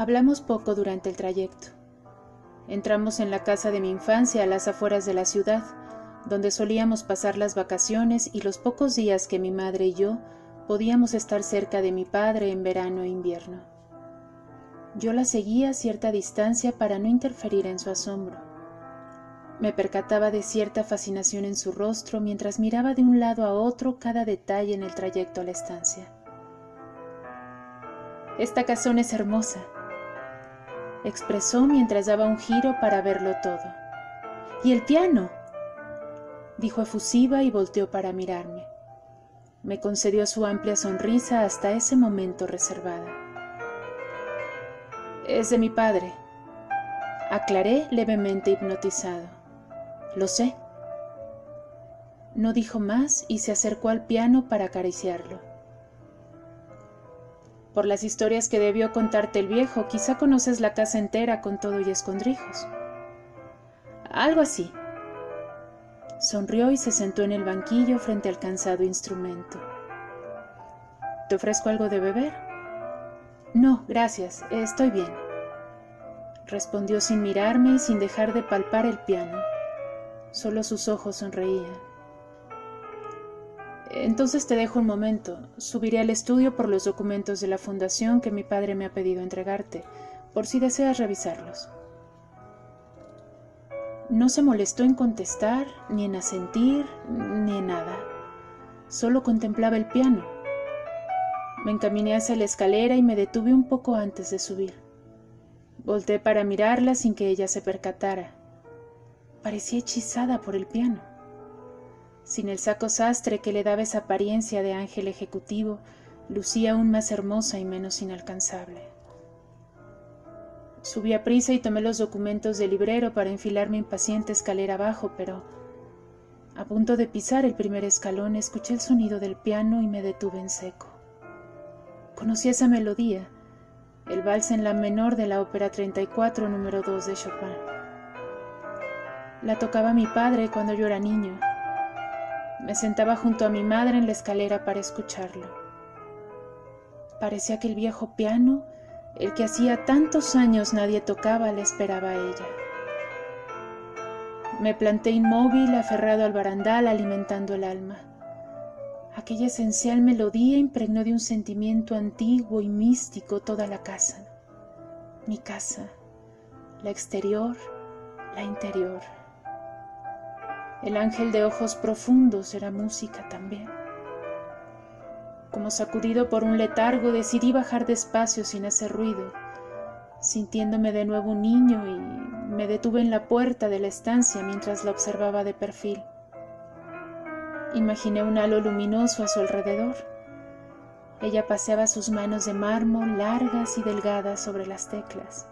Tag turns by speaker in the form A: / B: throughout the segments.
A: Hablamos poco durante el trayecto. Entramos en la casa de mi infancia a las afueras de la ciudad, donde solíamos pasar las vacaciones y los pocos días que mi madre y yo podíamos estar cerca de mi padre en verano e invierno. Yo la seguía a cierta distancia para no interferir en su asombro. Me percataba de cierta fascinación en su rostro mientras miraba de un lado a otro cada detalle en el trayecto a la estancia. Esta casona es hermosa, expresó mientras daba un giro para verlo todo. ¿Y el piano? dijo efusiva y volteó para mirarme. Me concedió su amplia sonrisa hasta ese momento reservada. Es de mi padre, aclaré levemente hipnotizado. Lo sé. No dijo más y se acercó al piano para acariciarlo. Por las historias que debió contarte el viejo, quizá conoces la casa entera con todo y escondrijos. Algo así. Sonrió y se sentó en el banquillo frente al cansado instrumento. ¿Te ofrezco algo de beber? No, gracias, estoy bien, respondió sin mirarme y sin dejar de palpar el piano. Solo sus ojos sonreían. Entonces te dejo un momento. Subiré al estudio por los documentos de la fundación que mi padre me ha pedido entregarte, por si deseas revisarlos. No se molestó en contestar, ni en asentir, ni en nada. Solo contemplaba el piano me encaminé hacia la escalera y me detuve un poco antes de subir. Volté para mirarla sin que ella se percatara. Parecía hechizada por el piano. Sin el saco sastre que le daba esa apariencia de ángel ejecutivo, lucía aún más hermosa y menos inalcanzable. Subí a prisa y tomé los documentos del librero para enfilarme impaciente escalera abajo, pero a punto de pisar el primer escalón escuché el sonido del piano y me detuve en seco. Conocí esa melodía, el vals en la menor de la ópera 34, número 2 de Chopin. La tocaba mi padre cuando yo era niño. Me sentaba junto a mi madre en la escalera para escucharlo. Parecía que el viejo piano, el que hacía tantos años nadie tocaba, le esperaba a ella. Me planté inmóvil, aferrado al barandal, alimentando el alma. Aquella esencial melodía impregnó de un sentimiento antiguo y místico toda la casa. Mi casa, la exterior, la interior. El ángel de ojos profundos era música también. Como sacudido por un letargo, decidí bajar despacio sin hacer ruido, sintiéndome de nuevo un niño y me detuve en la puerta de la estancia mientras la observaba de perfil. Imaginé un halo luminoso a su alrededor. Ella paseaba sus manos de mármol largas y delgadas sobre las teclas.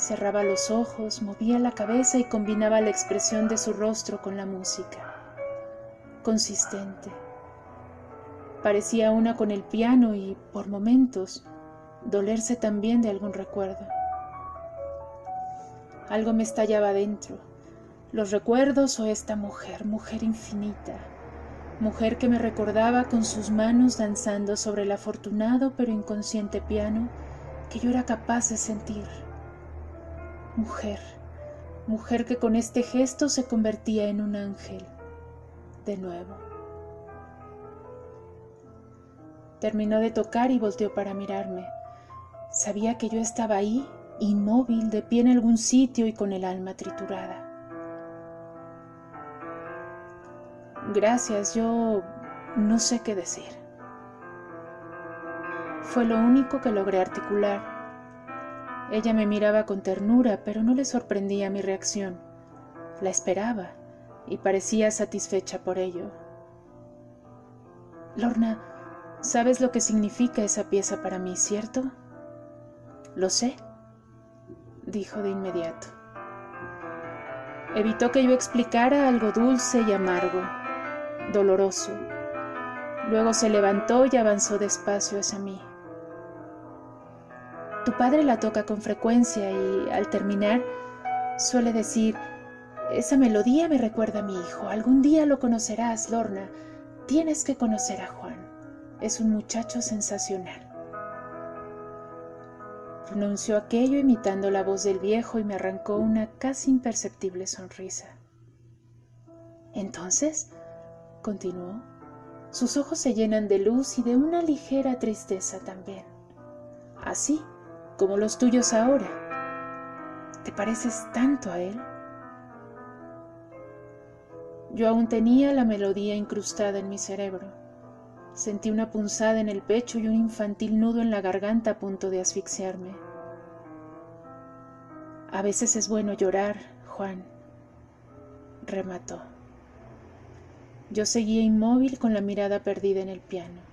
A: Cerraba los ojos, movía la cabeza y combinaba la expresión de su rostro con la música. Consistente. Parecía una con el piano y, por momentos, dolerse también de algún recuerdo. Algo me estallaba dentro los recuerdos o esta mujer, mujer infinita, mujer que me recordaba con sus manos danzando sobre el afortunado pero inconsciente piano que yo era capaz de sentir. Mujer, mujer que con este gesto se convertía en un ángel, de nuevo. Terminó de tocar y volteó para mirarme. Sabía que yo estaba ahí, inmóvil, de pie en algún sitio y con el alma triturada. Gracias, yo no sé qué decir. Fue lo único que logré articular. Ella me miraba con ternura, pero no le sorprendía mi reacción. La esperaba y parecía satisfecha por ello. Lorna, ¿sabes lo que significa esa pieza para mí, cierto? Lo sé, dijo de inmediato. Evitó que yo explicara algo dulce y amargo doloroso. Luego se levantó y avanzó despacio hacia mí. Tu padre la toca con frecuencia y al terminar suele decir, esa melodía me recuerda a mi hijo. Algún día lo conocerás, Lorna. Tienes que conocer a Juan. Es un muchacho sensacional. Pronunció aquello imitando la voz del viejo y me arrancó una casi imperceptible sonrisa. Entonces, continuó, sus ojos se llenan de luz y de una ligera tristeza también, así como los tuyos ahora. ¿Te pareces tanto a él? Yo aún tenía la melodía incrustada en mi cerebro. Sentí una punzada en el pecho y un infantil nudo en la garganta a punto de asfixiarme. A veces es bueno llorar, Juan, remató. Yo seguía inmóvil con la mirada perdida en el piano.